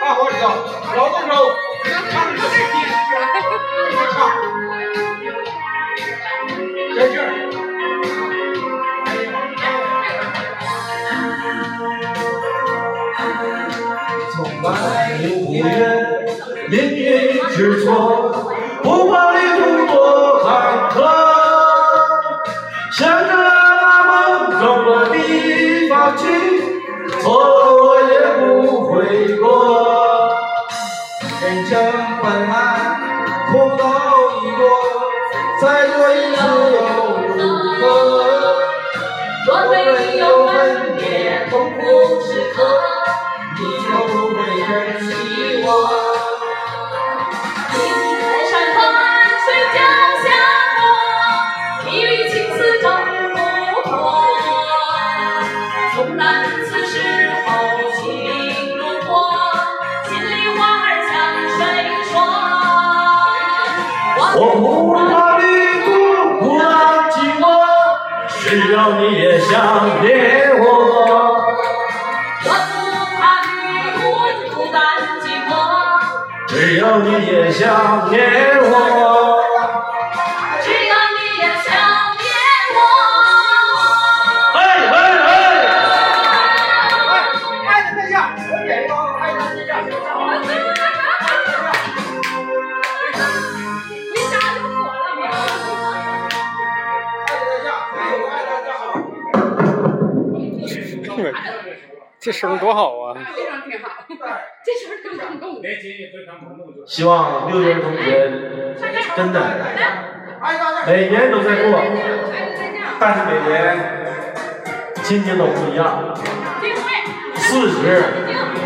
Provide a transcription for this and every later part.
大伙儿知道，劳动州，唱的是一块唱，真劲儿。从来不怨命运之错，不怕去，错过也不悔过。人生本来苦恼已多，再多一次只要你也想念我。我不怕旅途孤单寂寞，只要你也想念我。这声多好啊！非常挺好，这声儿更感动。希望六月同学真的。每年都在过，但是每年心情都不一样。四十、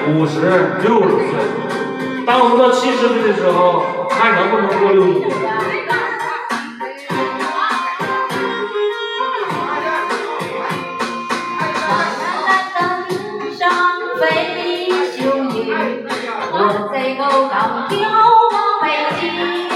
五十、六十岁，当我们到七十岁的时候，还能不能过六十年。修业，我在高岗眺望北京。